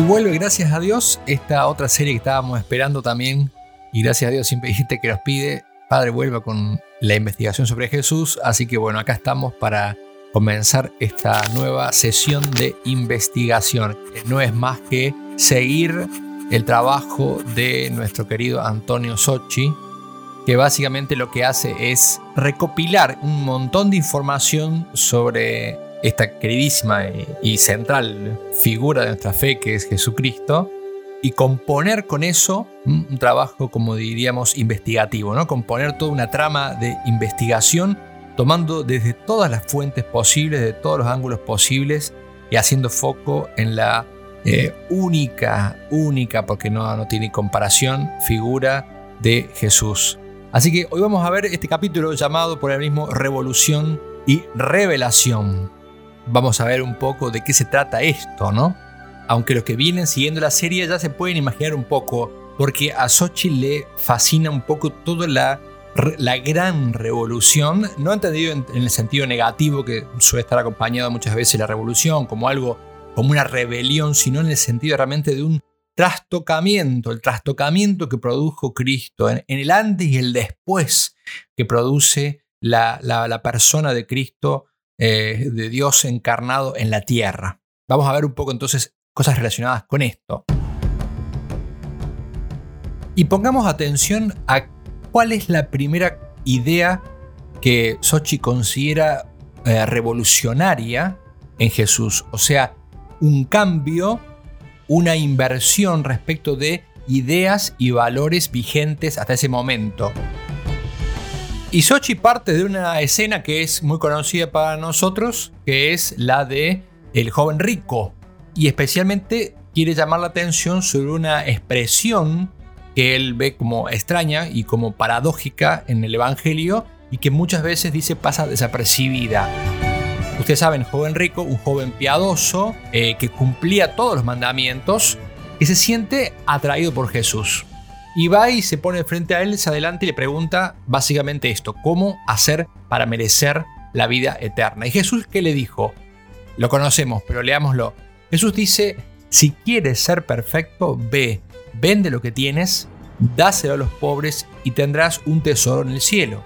Y vuelve, gracias a Dios, esta otra serie que estábamos esperando también. Y gracias a Dios siempre dijiste que nos pide, Padre, vuelva con la investigación sobre Jesús. Así que bueno, acá estamos para comenzar esta nueva sesión de investigación. No es más que seguir el trabajo de nuestro querido Antonio Sochi, que básicamente lo que hace es recopilar un montón de información sobre esta queridísima y central figura de nuestra fe que es Jesucristo y componer con eso un trabajo, como diríamos, investigativo, ¿no? Componer toda una trama de investigación tomando desde todas las fuentes posibles, de todos los ángulos posibles y haciendo foco en la eh, única, única, porque no, no tiene comparación, figura de Jesús. Así que hoy vamos a ver este capítulo llamado por el mismo Revolución y Revelación vamos a ver un poco de qué se trata esto, ¿no? Aunque los que vienen siguiendo la serie ya se pueden imaginar un poco, porque a Sochi le fascina un poco toda la, la gran revolución, no entendido en, el sentido negativo que suele estar acompañado muchas veces la revolución como algo, como una rebelión, sino en el sentido realmente de un trastocamiento, el trastocamiento que produjo Cristo, en, el antes y el después que produce la, la, la persona de Cristo eh, de Dios encarnado en la tierra. Vamos a ver un poco entonces cosas relacionadas con esto. Y pongamos atención a cuál es la primera idea que Sochi considera eh, revolucionaria en Jesús. O sea, un cambio, una inversión respecto de ideas y valores vigentes hasta ese momento. Y Sochi parte de una escena que es muy conocida para nosotros, que es la de el joven rico. Y especialmente quiere llamar la atención sobre una expresión que él ve como extraña y como paradójica en el Evangelio y que muchas veces dice pasa desapercibida. Ustedes saben, joven rico, un joven piadoso eh, que cumplía todos los mandamientos y se siente atraído por Jesús. Y va y se pone frente a él, se adelanta y le pregunta básicamente esto, ¿cómo hacer para merecer la vida eterna. ¿Y Jesús qué le dijo? Lo conocemos, pero leámoslo. Jesús dice, si quieres ser perfecto, ve, vende lo que tienes, dáselo a los pobres y tendrás un tesoro en el cielo.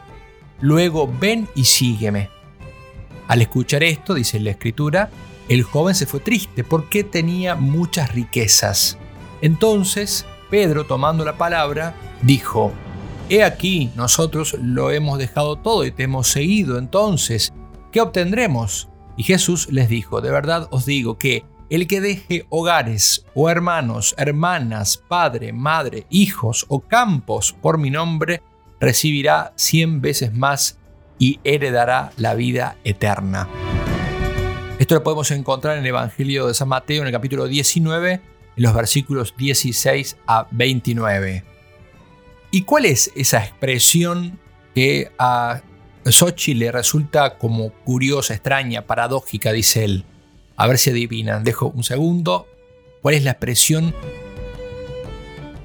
Luego ven y sígueme. Al escuchar esto, dice la escritura, el joven se fue triste porque tenía muchas riquezas. Entonces, Pedro, tomando la palabra, dijo, He aquí, nosotros lo hemos dejado todo y te hemos seguido, entonces, ¿qué obtendremos? Y Jesús les dijo, de verdad os digo que el que deje hogares o hermanos, hermanas, padre, madre, hijos o campos por mi nombre, recibirá cien veces más y heredará la vida eterna. Esto lo podemos encontrar en el Evangelio de San Mateo en el capítulo 19, en los versículos 16 a 29. ¿Y cuál es esa expresión que a Sochi le resulta como curiosa, extraña, paradójica, dice él? A ver si adivinan. Dejo un segundo. ¿Cuál es la expresión?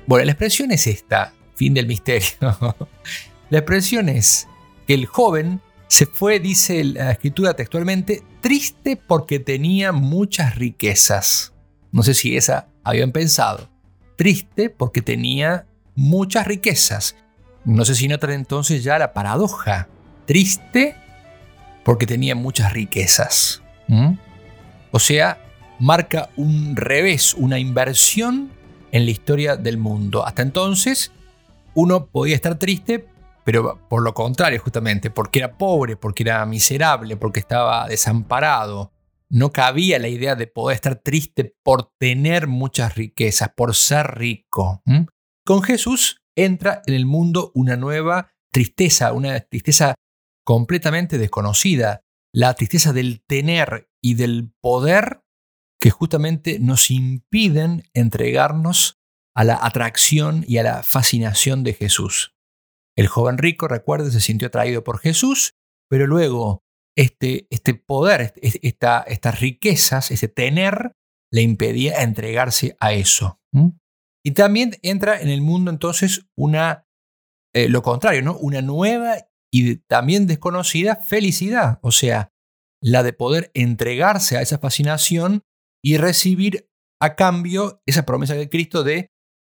Bueno, la expresión es esta. Fin del misterio. la expresión es que el joven se fue, dice la escritura textualmente, triste porque tenía muchas riquezas. No sé si esa habían pensado. Triste porque tenía muchas riquezas. No sé si notan entonces ya la paradoja. Triste porque tenía muchas riquezas. O sea, marca un revés, una inversión en la historia del mundo. Hasta entonces, uno podía estar triste pero por lo contrario, justamente, porque era pobre, porque era miserable, porque estaba desamparado. No cabía la idea de poder estar triste por tener muchas riquezas, por ser rico. Con Jesús entra en el mundo una nueva tristeza, una tristeza completamente desconocida, la tristeza del tener y del poder que justamente nos impiden entregarnos a la atracción y a la fascinación de Jesús. El joven rico, recuerde, se sintió atraído por Jesús, pero luego este, este poder, esta, estas riquezas, ese tener, le impedía entregarse a eso. Y también entra en el mundo entonces una, eh, lo contrario, ¿no? una nueva y también desconocida felicidad, o sea, la de poder entregarse a esa fascinación y recibir a cambio esa promesa de Cristo de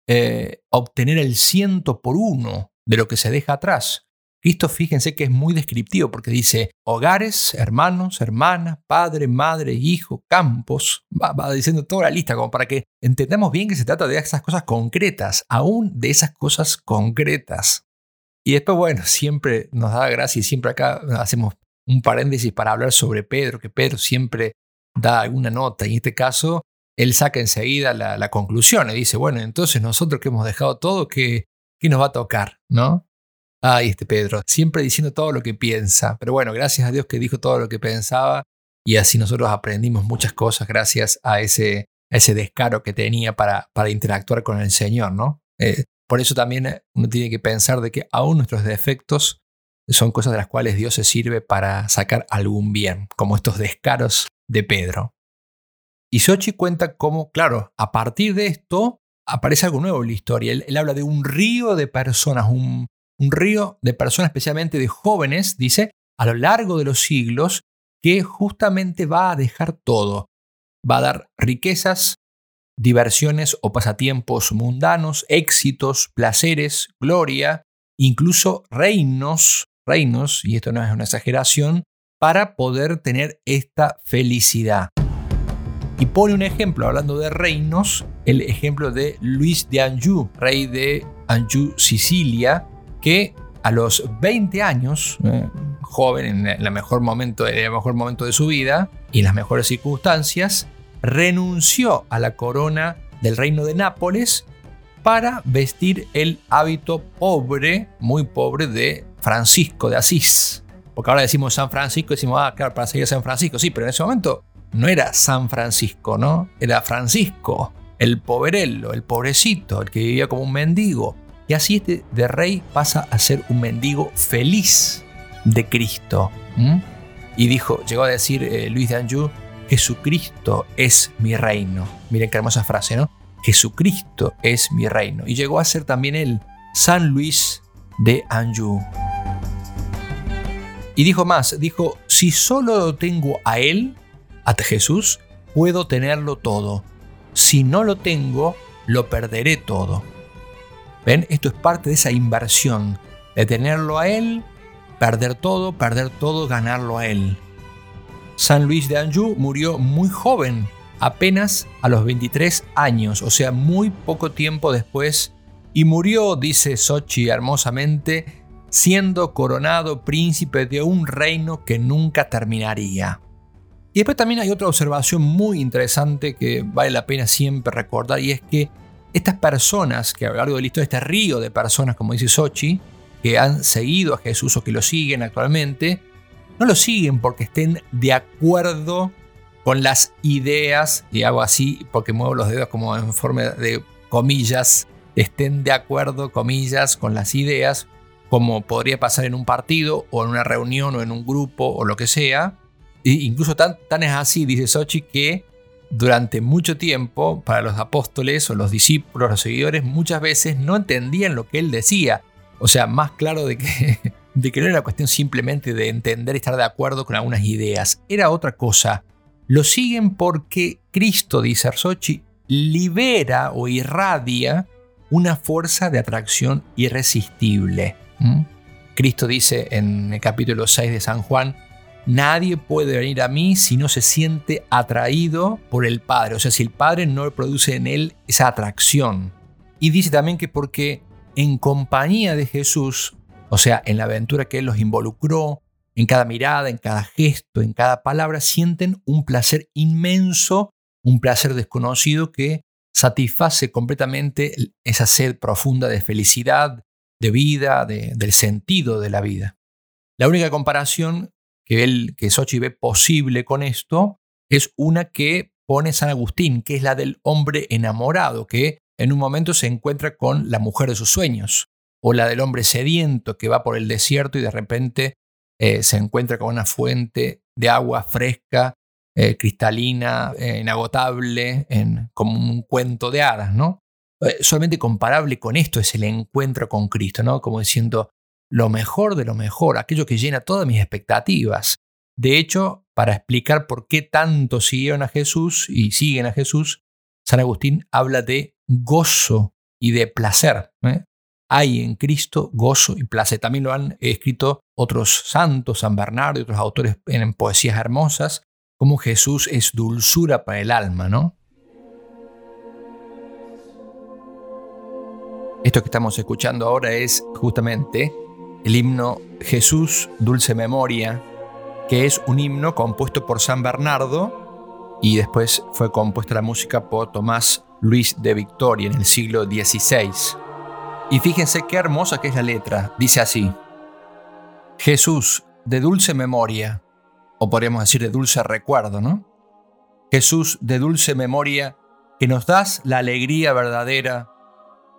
eh, obtener el ciento por uno de lo que se deja atrás. Cristo, fíjense que es muy descriptivo porque dice hogares, hermanos, hermanas, padre, madre, hijo, campos. Va, diciendo toda la lista como para que entendamos bien que se trata de esas cosas concretas, aún de esas cosas concretas. Y después, bueno, siempre nos da gracia y siempre acá hacemos un paréntesis para hablar sobre Pedro, que Pedro siempre da alguna nota. Y en este caso, él saca enseguida la, la conclusión y dice, bueno, entonces nosotros que hemos dejado todo, que ¿Qué nos va a tocar? ¿No? Ay, este Pedro, siempre diciendo todo lo que piensa. Pero bueno, gracias a Dios que dijo todo lo que pensaba y así nosotros aprendimos muchas cosas gracias a ese, ese descaro que tenía para, para interactuar con el Señor, ¿no? Eh, por eso también uno tiene que pensar de que aún nuestros defectos son cosas de las cuales Dios se sirve para sacar algún bien, como estos descaros de Pedro. Y Sochi cuenta cómo, claro, a partir de esto, aparece algo nuevo en la historia. Él, habla de un río de personas, un, un río de personas, especialmente de jóvenes, dice, a lo largo de los siglos, que justamente va a dejar todo. Va a dar riquezas, diversiones o pasatiempos mundanos, éxitos, placeres, gloria, incluso reinos, reinos, y esto no es una exageración, para poder tener esta felicidad. Y pone un ejemplo, hablando de reinos, el ejemplo de Luis de Anjou, rey de Anjou, Sicilia, que a los 20 años, eh, joven en el mejor, momento, en el mejor momento de su vida y en las mejores circunstancias, renunció a la corona del reino de Nápoles para vestir el hábito pobre, muy pobre de Francisco de Asís. Porque ahora decimos San Francisco, decimos, ah, claro, para seguir a San Francisco, sí, pero en ese momento no era San Francisco, ¿no? Era Francisco, el poverello, el pobrecito, el que vivía como un mendigo. Y así este de rey pasa a ser un mendigo feliz de Cristo. Y dijo, llegó a decir eh, Luis de Anjou, Jesucristo es mi reino. Miren qué hermosa frase, ¿no? Jesucristo es mi reino. Y llegó a ser también él, San Luis de Anjou. Y dijo más, dijo, si solo lo tengo a Él, a Jesús, puedo tenerlo todo. Si no lo tengo, lo perderé todo. ¿Ven? Esto es parte de esa inversión, de tenerlo a Él, perder todo, perder todo, ganarlo a Él. San Luis de Anjou murió muy joven, apenas a los 23 años, o sea, muy poco tiempo después, y murió, dice Sochi hermosamente, siendo coronado príncipe de un reino que nunca terminaría. Y después también hay otra observación muy interesante que vale la pena siempre recordar y es que estas personas que a lo largo de la historia, este río de personas, como dice Sochi, que han seguido a Jesús o que lo siguen actualmente, no lo siguen porque estén de acuerdo con las ideas, y hago así porque muevo los dedos como en forma de comillas, estén de acuerdo, comillas, con las ideas, como podría pasar en un partido o en una reunión o en un grupo o lo que sea, incluso tan, tan es así, dice Sochi, que durante mucho tiempo, para los apóstoles o los discípulos, los seguidores, muchas veces no entendían lo que él decía. O sea, más claro de que, de que no era cuestión simplemente de entender y estar de acuerdo con algunas ideas, era otra cosa. Lo siguen porque Cristo, dice Sochi, libera o irradia una fuerza de atracción irresistible. Cristo dice en el capítulo 6 de San Juan, Nadie puede venir a mí si no se siente atraído por el Padre, o sea, si el Padre no produce en él esa atracción. Y dice también que porque en compañía de Jesús, o sea, en la aventura que Él los involucró, en cada mirada, en cada gesto, en cada palabra, sienten un placer inmenso, un placer desconocido que satisface completamente esa sed profunda de felicidad, de vida, del sentido de la vida. La única comparación que, él, que Sochi ve posible con esto es una que pone San Agustín, que es la del hombre enamorado, que en un momento se encuentra con la mujer de sus sueños, o la del hombre sediento que va por el desierto y de repente eh, se encuentra con una fuente de agua fresca, eh, cristalina, eh, inagotable, en, como un cuento de hadas, ¿no? solamente comparable con esto es el encuentro con Cristo, ¿no? Como diciendo, lo mejor de lo mejor, aquello que llena todas mis expectativas. De hecho, para explicar por qué tanto siguieron a Jesús y siguen a Jesús, San Agustín habla de gozo y de placer. ¿eh? Hay en Cristo gozo y placer. También lo han escrito otros santos, San Bernardo y otros autores en poesías hermosas, como Jesús es dulzura para el alma, ¿no? Esto que estamos escuchando ahora es justamente el himno Jesús, Dulce Memoria, que es un himno compuesto por San Bernardo y después fue compuesta la música por Tomás Luis de Victoria en el siglo XVI. Y fíjense qué hermosa que es la letra. Dice así, Jesús, de dulce memoria, o podríamos decir de dulce recuerdo, ¿no? Jesús, de dulce memoria, que nos das la alegría verdadera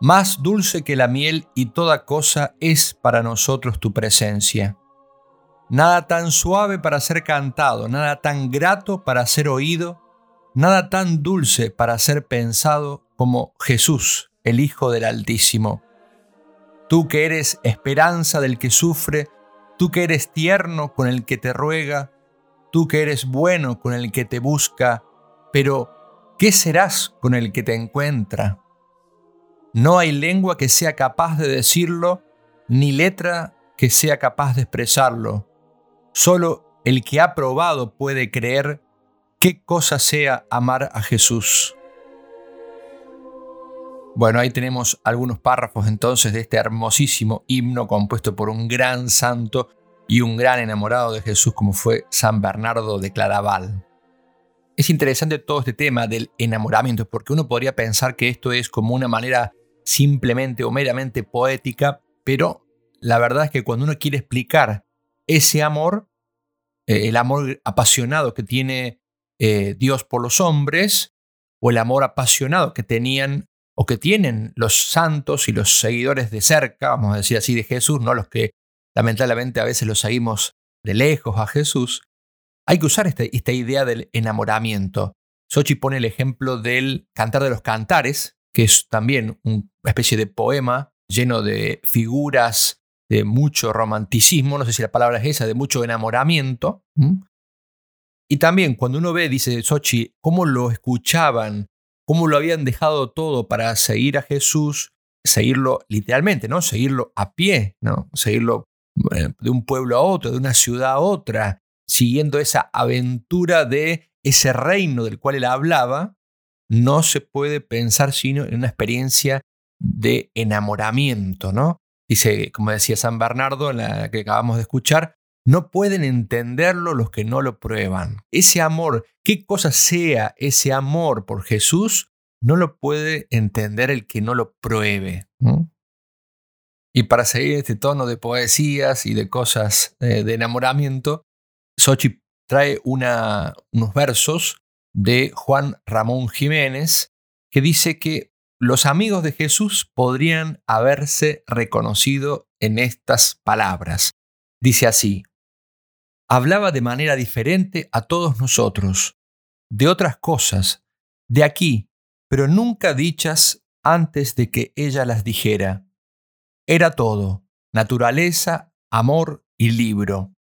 más dulce que la miel y toda cosa es para nosotros tu presencia. Nada tan suave para ser cantado, nada tan grato para ser oído, nada tan dulce para ser pensado como Jesús, el Hijo del Altísimo. Tú que eres esperanza del que sufre, tú que eres tierno con el que te ruega, tú que eres bueno con el que te busca, pero ¿qué serás con el que te encuentra? No hay lengua que sea capaz de decirlo, ni letra que sea capaz de expresarlo. Solo el que ha probado puede creer qué cosa sea amar a Jesús. Bueno, ahí tenemos algunos párrafos entonces de este hermosísimo himno compuesto por un gran santo y un gran enamorado de Jesús como fue San Bernardo de Claraval. Es interesante todo este tema del enamoramiento porque uno podría pensar que esto es como una manera simplemente o meramente poética, pero la verdad es que cuando uno quiere explicar ese amor, eh, el amor apasionado que tiene eh, Dios por los hombres, o el amor apasionado que tenían o que tienen los santos y los seguidores de cerca, vamos a decir así, de Jesús, no los que lamentablemente a veces los seguimos de lejos a Jesús, hay que usar esta, esta idea del enamoramiento. Sochi pone el ejemplo del cantar de los cantares, que es también una especie de poema lleno de figuras de mucho romanticismo, no sé si la palabra es esa, de mucho enamoramiento. Y también cuando uno ve, dice Sochi, cómo lo escuchaban, cómo lo habían dejado todo para seguir a Jesús, seguirlo literalmente, ¿no? Seguirlo a pie, ¿no? Seguirlo eh, de un pueblo a otro, de una ciudad a otra, siguiendo esa aventura de ese reino del cual él hablaba, no se puede pensar sino en una experiencia de enamoramiento, ¿no? Dice, como decía San Bernardo, en la que acabamos de escuchar, no pueden entenderlo los que no lo prueban. Ese amor, qué cosa sea ese amor por Jesús, no lo puede entender el que no lo pruebe. Y para seguir este tono de poesías y de cosas eh, de enamoramiento, Sochi trae unos versos de Juan Ramón Jiménez que dice que los amigos de Jesús podrían haberse reconocido en estas palabras. Dice así, hablaba de manera diferente a todos nosotros, de otras cosas, de aquí, pero nunca dichas antes de que ella las dijera. Era todo, naturaleza, amor y libro.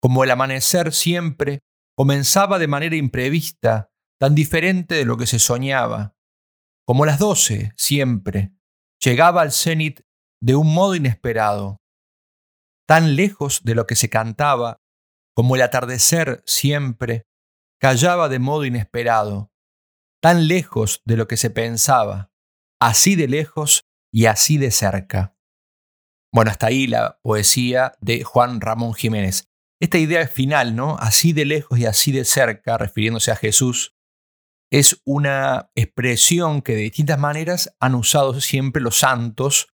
Como el amanecer siempre, comenzaba de manera imprevista, tan diferente de lo que se soñaba. Como las doce, siempre, llegaba al cenit de un modo inesperado, tan lejos de lo que se cantaba como el atardecer siempre, callaba de modo inesperado, tan lejos de lo que se pensaba, así de lejos y así de cerca. Bueno, hasta ahí la poesía de Juan Ramón Jiménez. Esta idea final, ¿no? Así de lejos y así de cerca, refiriéndose a Jesús, es una expresión que de distintas maneras han usado siempre los santos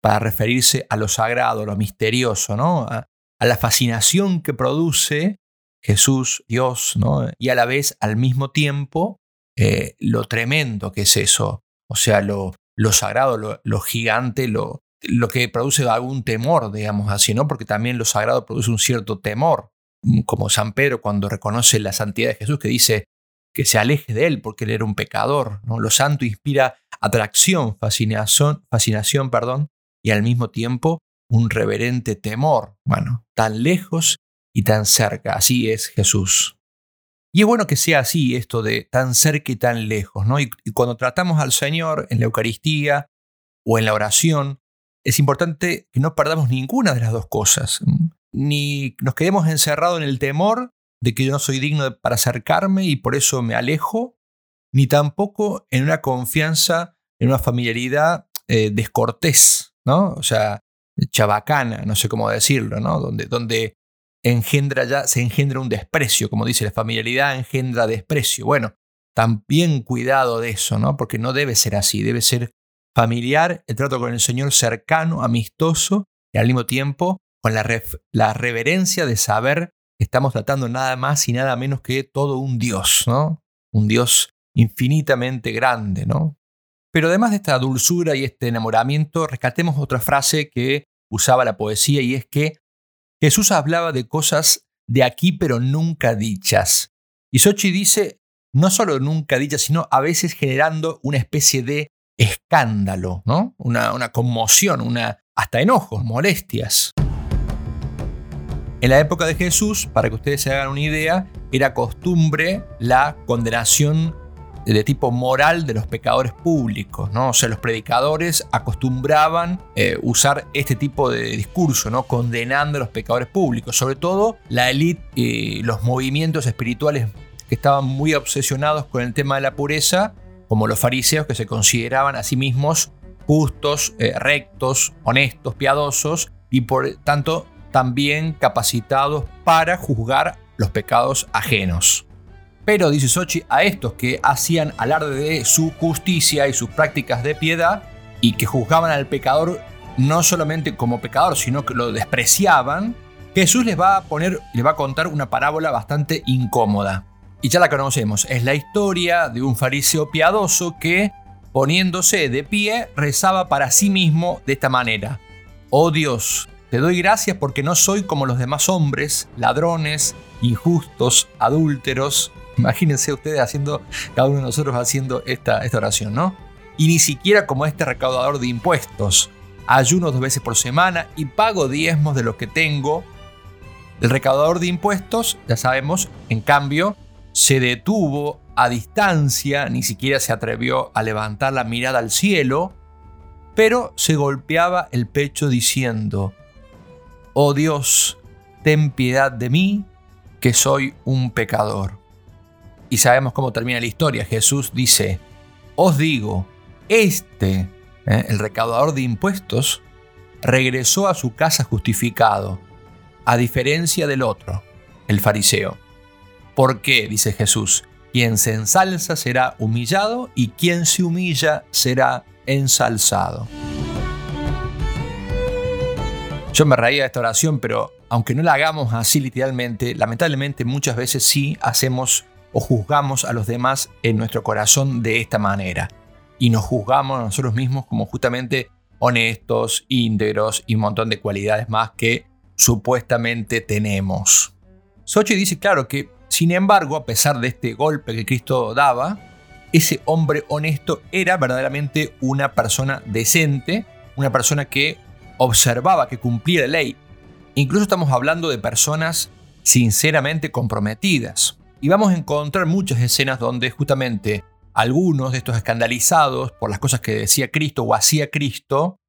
para referirse a lo sagrado, a lo misterioso, ¿no? a la fascinación que produce Jesús, Dios, ¿no? y a la vez, al mismo tiempo, eh, lo tremendo que es eso, o sea, lo, lo sagrado, lo, gigante, lo, lo, que produce algún temor, digamos así, ¿no? porque también lo sagrado produce un cierto temor, mm, como San Pedro cuando reconoce la santidad de Jesús, que dice que se aleje de él porque él era un pecador. ¿no? Lo santo inspira atracción, fascinación, fascinación perdón, y al mismo tiempo un reverente temor. Bueno, tan lejos y tan cerca, así es Jesús. Y es bueno que sea así esto de tan cerca y tan lejos, ¿no? Y, cuando tratamos al Señor en la Eucaristía o en la oración, es importante que no perdamos ninguna de las dos cosas. Ni nos quedemos encerrados en el temor de que yo no soy digno para acercarme y por eso me alejo, ni tampoco en una confianza, en una familiaridad eh, descortés, ¿no? O sea, chabacana, no sé cómo decirlo, ¿no? Donde, donde engendra ya, se engendra un desprecio, como dice la familiaridad, engendra desprecio. Bueno, también cuidado de eso, ¿no? Porque no debe ser así, debe ser familiar, el trato con el Señor cercano, amistoso y al mismo tiempo con la, reverencia de saber que estamos tratando nada más y nada menos que todo un Dios, ¿no? Un Dios infinitamente grande, ¿no? Pero además de esta dulzura y este enamoramiento, rescatemos otra frase que usaba la poesía y es que Jesús hablaba de cosas de aquí pero nunca dichas. Y Sochi dice, no solo nunca dichas, sino a veces generando una especie de escándalo, ¿no? Una, conmoción, una, hasta enojos, molestias. En la época de Jesús, para que ustedes se hagan una idea, era costumbre la condenación de tipo moral de los pecadores públicos, ¿no? O sea, los predicadores acostumbraban eh, usar este tipo de discurso, ¿no? Condenando a los pecadores públicos, sobre todo la élite y los movimientos espirituales que estaban muy obsesionados con el tema de la pureza, como los fariseos que se consideraban a sí mismos justos, eh, rectos, honestos, piadosos y por tanto también capacitados para juzgar los pecados ajenos. Pero, dice Sochi, a estos que hacían alarde de su justicia y sus prácticas de piedad y que juzgaban al pecador no solamente como pecador, sino que lo despreciaban, Jesús les va a poner, les va a contar una parábola bastante incómoda. Y ya la conocemos, es la historia de un fariseo piadoso que, poniéndose de pie, rezaba para sí mismo de esta manera. Oh Dios, te doy gracias porque no soy como los demás hombres, ladrones, injustos, adúlteros, Imagínense ustedes haciendo, cada uno de nosotros haciendo esta, esta oración, ¿no? Y ni siquiera como este recaudador de impuestos. ayuno dos veces por semana y pago diezmos de lo que tengo. El recaudador de impuestos, ya sabemos, en cambio, se detuvo a distancia, ni siquiera se atrevió a levantar la mirada al cielo, pero se golpeaba el pecho diciendo, Oh Dios, ten piedad de mí, que soy un pecador. Y sabemos cómo termina la historia. Jesús dice, Os digo, este, eh, el recaudador de impuestos, regresó a su casa justificado, a diferencia del otro, el fariseo. ¿Por qué? dice Jesús. Quien se ensalza será humillado y quien se humilla será ensalzado. Yo me reía de esta oración, pero aunque no la hagamos así literalmente, lamentablemente muchas veces sí hacemos o juzgamos a los demás en nuestro corazón de esta manera. Y nos juzgamos a nosotros mismos como justamente honestos, íntegros y un montón de cualidades más que supuestamente tenemos. Sochi dice claro que, sin embargo, a pesar de este golpe que Cristo daba, ese hombre honesto era verdaderamente una persona decente, una persona que observaba, que cumplía la ley. Incluso estamos hablando de personas sinceramente comprometidas. Y vamos a encontrar muchas escenas donde justamente algunos de estos escandalizados por las cosas que decía Cristo o hacía Cristo,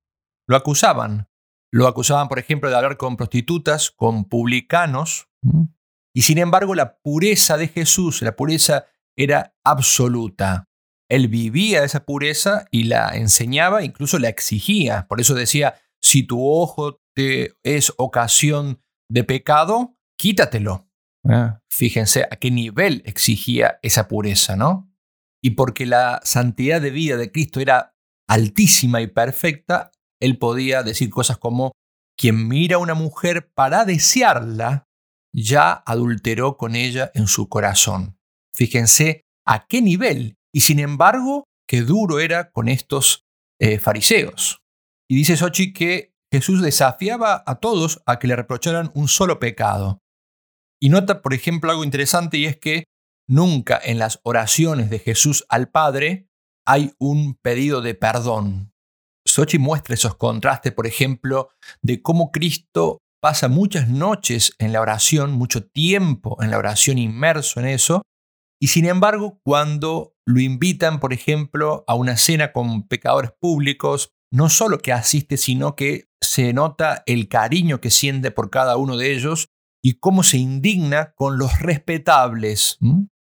lo acusaban. Lo acusaban, por ejemplo, de hablar con prostitutas, con publicanos. Y sin embargo, la pureza de Jesús, la pureza era absoluta. Él vivía esa pureza y la enseñaba, incluso la exigía. Por eso decía, si tu ojo te es ocasión de pecado, quítatelo. Ah. Fíjense a qué nivel exigía esa pureza, ¿no? Y porque la santidad de vida de Cristo era altísima y perfecta, él podía decir cosas como, quien mira a una mujer para desearla, ya adulteró con ella en su corazón. Fíjense a qué nivel. Y sin embargo, qué duro era con estos eh, fariseos. Y dice Sochi que Jesús desafiaba a todos a que le reprocharan un solo pecado. Y nota, por ejemplo, algo interesante y es que nunca en las oraciones de Jesús al Padre hay un pedido de perdón. Sochi muestra esos contrastes, por ejemplo, de cómo Cristo pasa muchas noches en la oración, mucho tiempo en la oración inmerso en eso, y sin embargo, cuando lo invitan, por ejemplo, a una cena con pecadores públicos, no solo que asiste, sino que se nota el cariño que siente por cada uno de ellos y cómo se indigna con los respetables.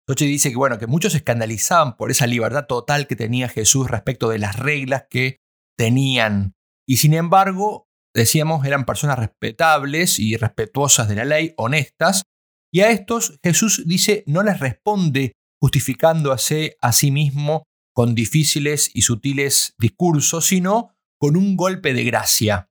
Sochi dice que, bueno, que muchos se escandalizaban por esa libertad total que tenía Jesús respecto de las reglas que tenían. Y sin embargo, decíamos, eran personas respetables y respetuosas de la ley, honestas, y a estos Jesús dice, no les responde justificándose a sí mismo con difíciles y sutiles discursos, sino con un golpe de gracia.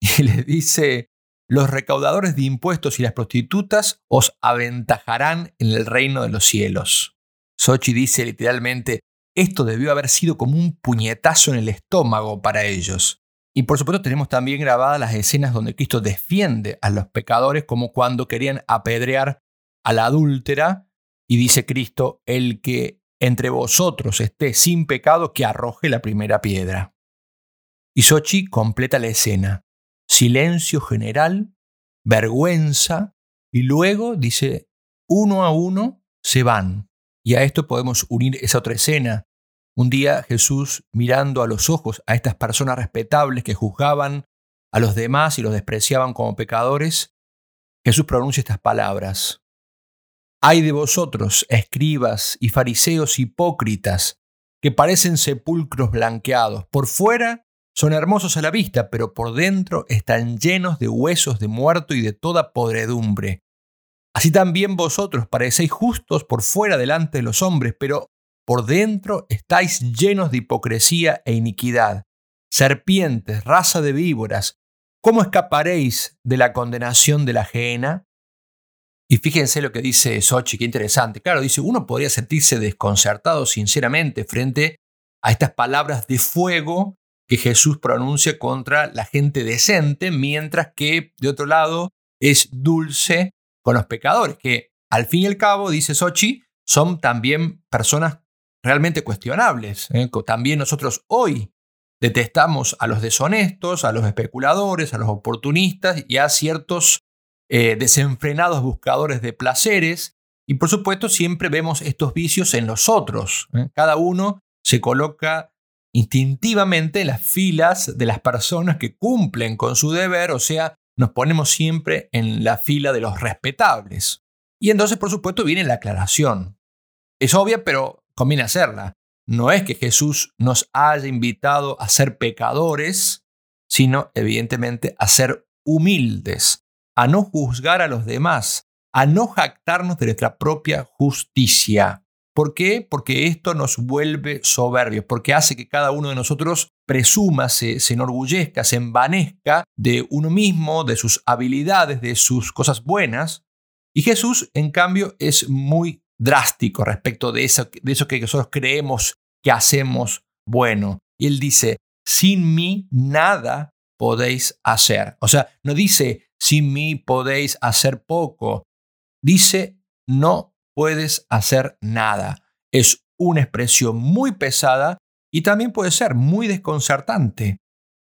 Y les dice, los recaudadores de impuestos y las prostitutas os aventajarán en el reino de los cielos. Sochi dice literalmente, esto debió haber sido como un puñetazo en el estómago para ellos. Y por supuesto tenemos también grabadas las escenas donde Cristo defiende a los pecadores como cuando querían apedrear a la adúltera y dice Cristo, el que entre vosotros esté sin pecado, que arroje la primera piedra. Y Sochi completa la escena. Silencio general, vergüenza, y luego dice, uno a uno se van. Y a esto podemos unir esa otra escena un día Jesús, mirando a los ojos a estas personas respetables que juzgaban a los demás y los despreciaban como pecadores, Jesús pronuncia estas palabras. Hay de vosotros, escribas y fariseos hipócritas, que parecen sepulcros blanqueados. Por fuera son hermosos a la vista, pero por dentro están llenos de huesos de muerto y de toda podredumbre. Así también vosotros parecéis justos por fuera delante de los hombres, pero por dentro estáis llenos de hipocresía e iniquidad. Serpientes, raza de víboras, ¿cómo escaparéis de la condenación de la ajena? Y fíjense lo que dice Sochi, qué interesante. Claro, dice, uno podría sentirse desconcertado sinceramente frente a estas palabras de fuego que Jesús pronuncia contra la gente decente, mientras que, de otro lado, es dulce con los pecadores, que al fin y al cabo, dice Sochi, son también personas realmente cuestionables. ¿eh? También nosotros hoy detestamos a los deshonestos, a los especuladores, a los oportunistas y a ciertos eh, desenfrenados buscadores de placeres. Y por supuesto siempre vemos estos vicios en los otros. ¿eh? Cada uno se coloca instintivamente en las filas de las personas que cumplen con su deber, o sea, nos ponemos siempre en la fila de los respetables. Y entonces, por supuesto, viene la aclaración. Es obvia, pero conviene hacerla. No es que Jesús nos haya invitado a ser pecadores, sino evidentemente a ser humildes, a no juzgar a los demás, a no jactarnos de nuestra propia justicia. ¿Por qué? Porque esto nos vuelve soberbios, porque hace que cada uno de nosotros presuma, se, se, enorgullezca, se envanezca de uno mismo, de sus habilidades, de sus cosas buenas. Y Jesús, en cambio, es muy drástico respecto de eso, de eso que nosotros creemos que hacemos bueno. Y él dice, sin mí nada podéis hacer. O sea, no dice, sin mí podéis hacer poco. Dice, no puedes hacer nada. Es una expresión muy pesada y también puede ser muy desconcertante.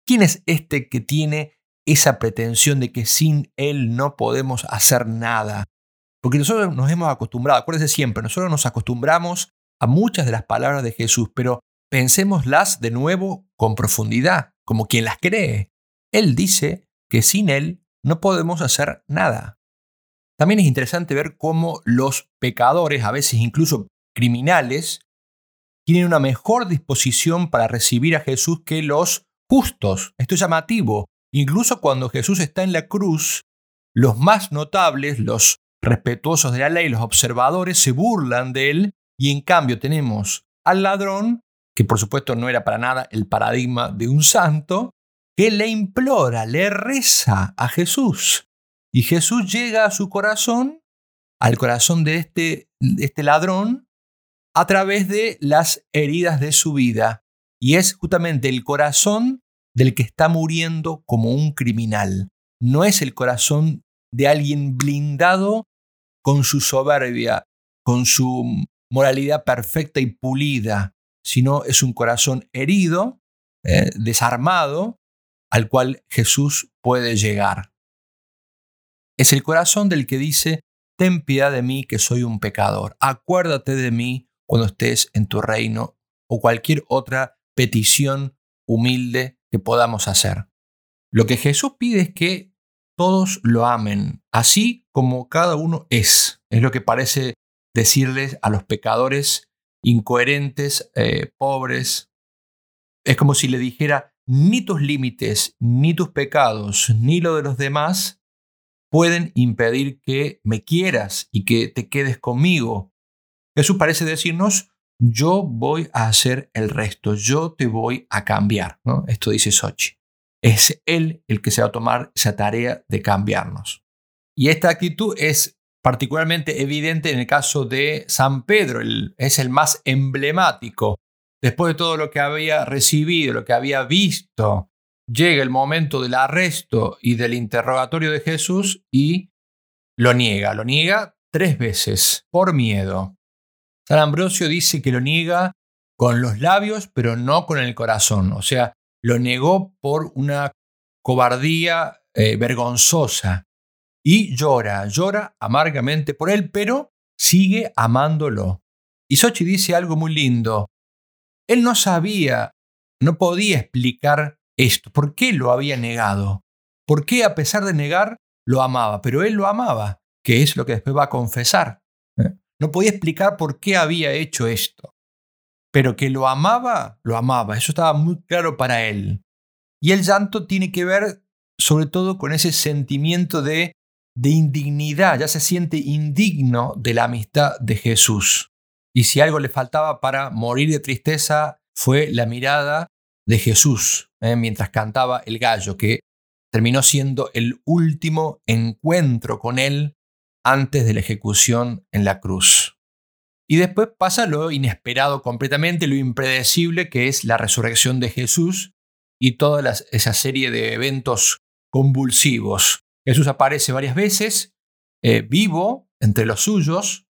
¿Quién es este que tiene esa pretensión de que sin él no podemos hacer nada? Porque nosotros nos hemos acostumbrado, acuérdense siempre, nosotros nos acostumbramos a muchas de las palabras de Jesús, pero pensémoslas de nuevo con profundidad, como quien las cree. Él dice que sin Él no podemos hacer nada. También es interesante ver cómo los pecadores, a veces incluso criminales, tienen una mejor disposición para recibir a Jesús que los justos. Esto es llamativo. Incluso cuando Jesús está en la cruz, los más notables, los respetuosos de la ley, los observadores, se burlan de él y en cambio tenemos al ladrón, que por supuesto no era para nada el paradigma de un santo, que le implora, le reza a Jesús. Y Jesús llega a su corazón, al corazón de este, de este ladrón, a través de las heridas de su vida. Y es justamente el corazón del que está muriendo como un criminal. No es el corazón de alguien blindado con su soberbia, con su moralidad perfecta y pulida, sino es un corazón herido, eh, desarmado, al cual Jesús puede llegar. Es el corazón del que dice, ten piedad de mí que soy un pecador, acuérdate de mí cuando estés en tu reino o cualquier otra petición humilde que podamos hacer. Lo que Jesús pide es que todos lo amen, así como cada uno es. Es lo que parece decirles a los pecadores incoherentes, eh, pobres. Es como si le dijera, ni tus límites, ni tus pecados, ni lo de los demás pueden impedir que me quieras y que te quedes conmigo. Jesús parece decirnos, yo voy a hacer el resto, yo te voy a cambiar. Esto dice Sochi. Es Él el que se va a tomar esa tarea de cambiarnos. Y esta actitud es particularmente evidente en el caso de San Pedro, es el más emblemático. Después de todo lo que había recibido, lo que había visto, llega el momento del arresto y del interrogatorio de Jesús y lo niega, lo niega tres veces por miedo. San Ambrosio dice que lo niega con los labios, pero no con el corazón, o sea, lo negó por una cobardía eh, vergonzosa y llora, llora amargamente por él, pero sigue amándolo. Y Sochi dice algo muy lindo. Él no sabía, no podía explicar esto, por qué lo había negado, por qué a pesar de negar lo amaba, pero él lo amaba, que es lo que después va a confesar. ¿eh? No podía explicar por qué había hecho esto, pero que lo amaba, lo amaba, eso estaba muy claro para él. Y el llanto tiene que ver sobre todo con ese sentimiento de de indignidad, ya se siente indigno de la amistad de Jesús. Y si algo le faltaba para morir de tristeza fue la mirada de Jesús ¿eh? mientras cantaba el gallo, que terminó siendo el último encuentro con él antes de la ejecución en la cruz. Y después pasa lo inesperado completamente, lo impredecible que es la resurrección de Jesús y toda esa serie de eventos convulsivos Jesús aparece varias veces, eh, vivo entre los suyos,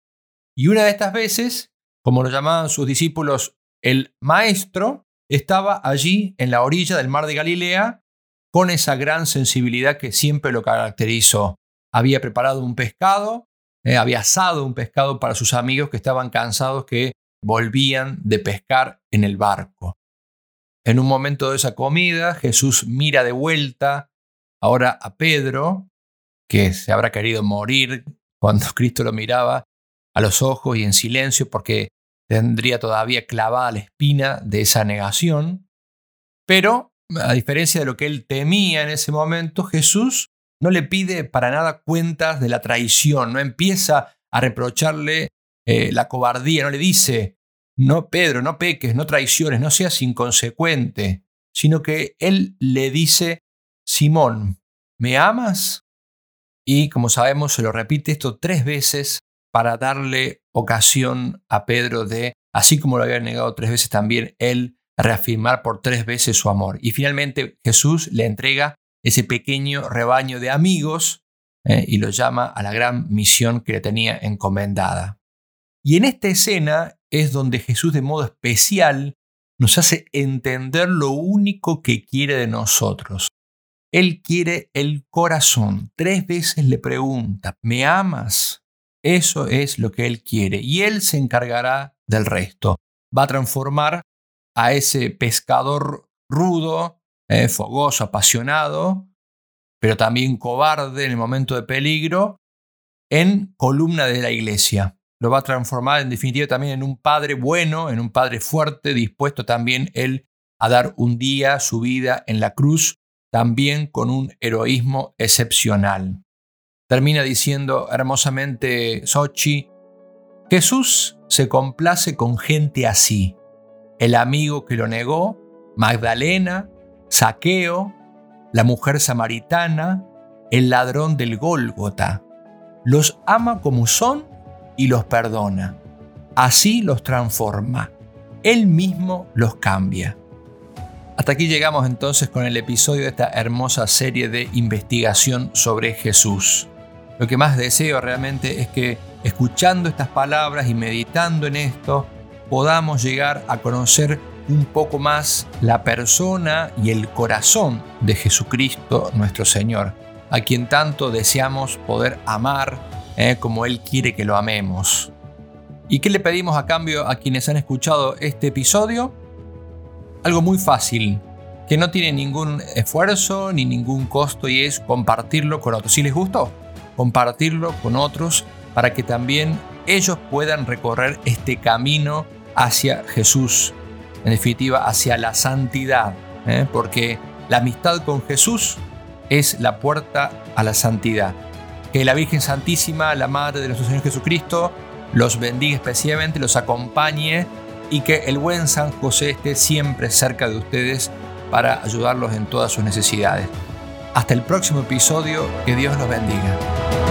y una de estas veces, como lo llamaban sus discípulos el maestro, estaba allí en la orilla del mar de Galilea con esa gran sensibilidad que siempre lo caracterizó. Había preparado un pescado, eh, había asado un pescado para sus amigos que estaban cansados que volvían de pescar en el barco. En un momento de esa comida, Jesús mira de vuelta ahora a Pedro, que se habrá querido morir cuando Cristo lo miraba a los ojos y en silencio porque tendría todavía clavada la espina de esa negación. Pero, a diferencia de lo que él temía en ese momento, Jesús no le pide para nada cuentas de la traición, no empieza a reprocharle eh, la cobardía, no le dice, no Pedro, no peques, no traiciones, no seas inconsecuente, sino que él le dice, Simón, ¿me amas? Y como sabemos, se lo repite esto tres veces para darle ocasión a Pedro de, así como lo había negado tres veces también, él reafirmar por tres veces su amor. Y finalmente Jesús le entrega ese pequeño rebaño de amigos eh, y lo llama a la gran misión que le tenía encomendada. Y en esta escena es donde Jesús de modo especial nos hace entender lo único que quiere de nosotros. Él quiere el corazón. Tres veces le pregunta, ¿me amas? Eso es lo que Él quiere y Él se encargará del resto. Va a transformar a ese pescador rudo, eh, fogoso, apasionado, pero también cobarde en el momento de peligro, en columna de la iglesia. Lo va a transformar en definitiva también en un padre bueno, en un padre fuerte, dispuesto también él a dar un día su vida en la cruz, también con un heroísmo excepcional. Termina diciendo hermosamente Sochi, Jesús se complace con gente así, el amigo que lo negó, Magdalena, Saqueo, la mujer samaritana, el ladrón del Gólgota. Los ama como son y los perdona. Así los transforma. Él mismo los cambia. Hasta aquí llegamos entonces con el episodio de esta hermosa serie de investigación sobre Jesús. Lo que más deseo realmente es que escuchando estas palabras y meditando en esto, podamos llegar a conocer un poco más la persona y el corazón de Jesucristo nuestro Señor, a quien tanto deseamos poder amar eh, como Él quiere que lo amemos. ¿Y qué le pedimos a cambio a quienes han escuchado este episodio? Algo muy fácil, que no tiene ningún esfuerzo ni ningún costo y es compartirlo con otros. Si les gustó, compartirlo con otros para que también ellos puedan recorrer este camino hacia Jesús, en definitiva hacia la santidad, ¿eh? porque la amistad con Jesús es la puerta a la santidad. Que la Virgen Santísima, la Madre de nuestro Señor Jesucristo, los bendiga especialmente, los acompañe y que el buen San José esté siempre cerca de ustedes para ayudarlos en todas sus necesidades. Hasta el próximo episodio, que Dios los bendiga.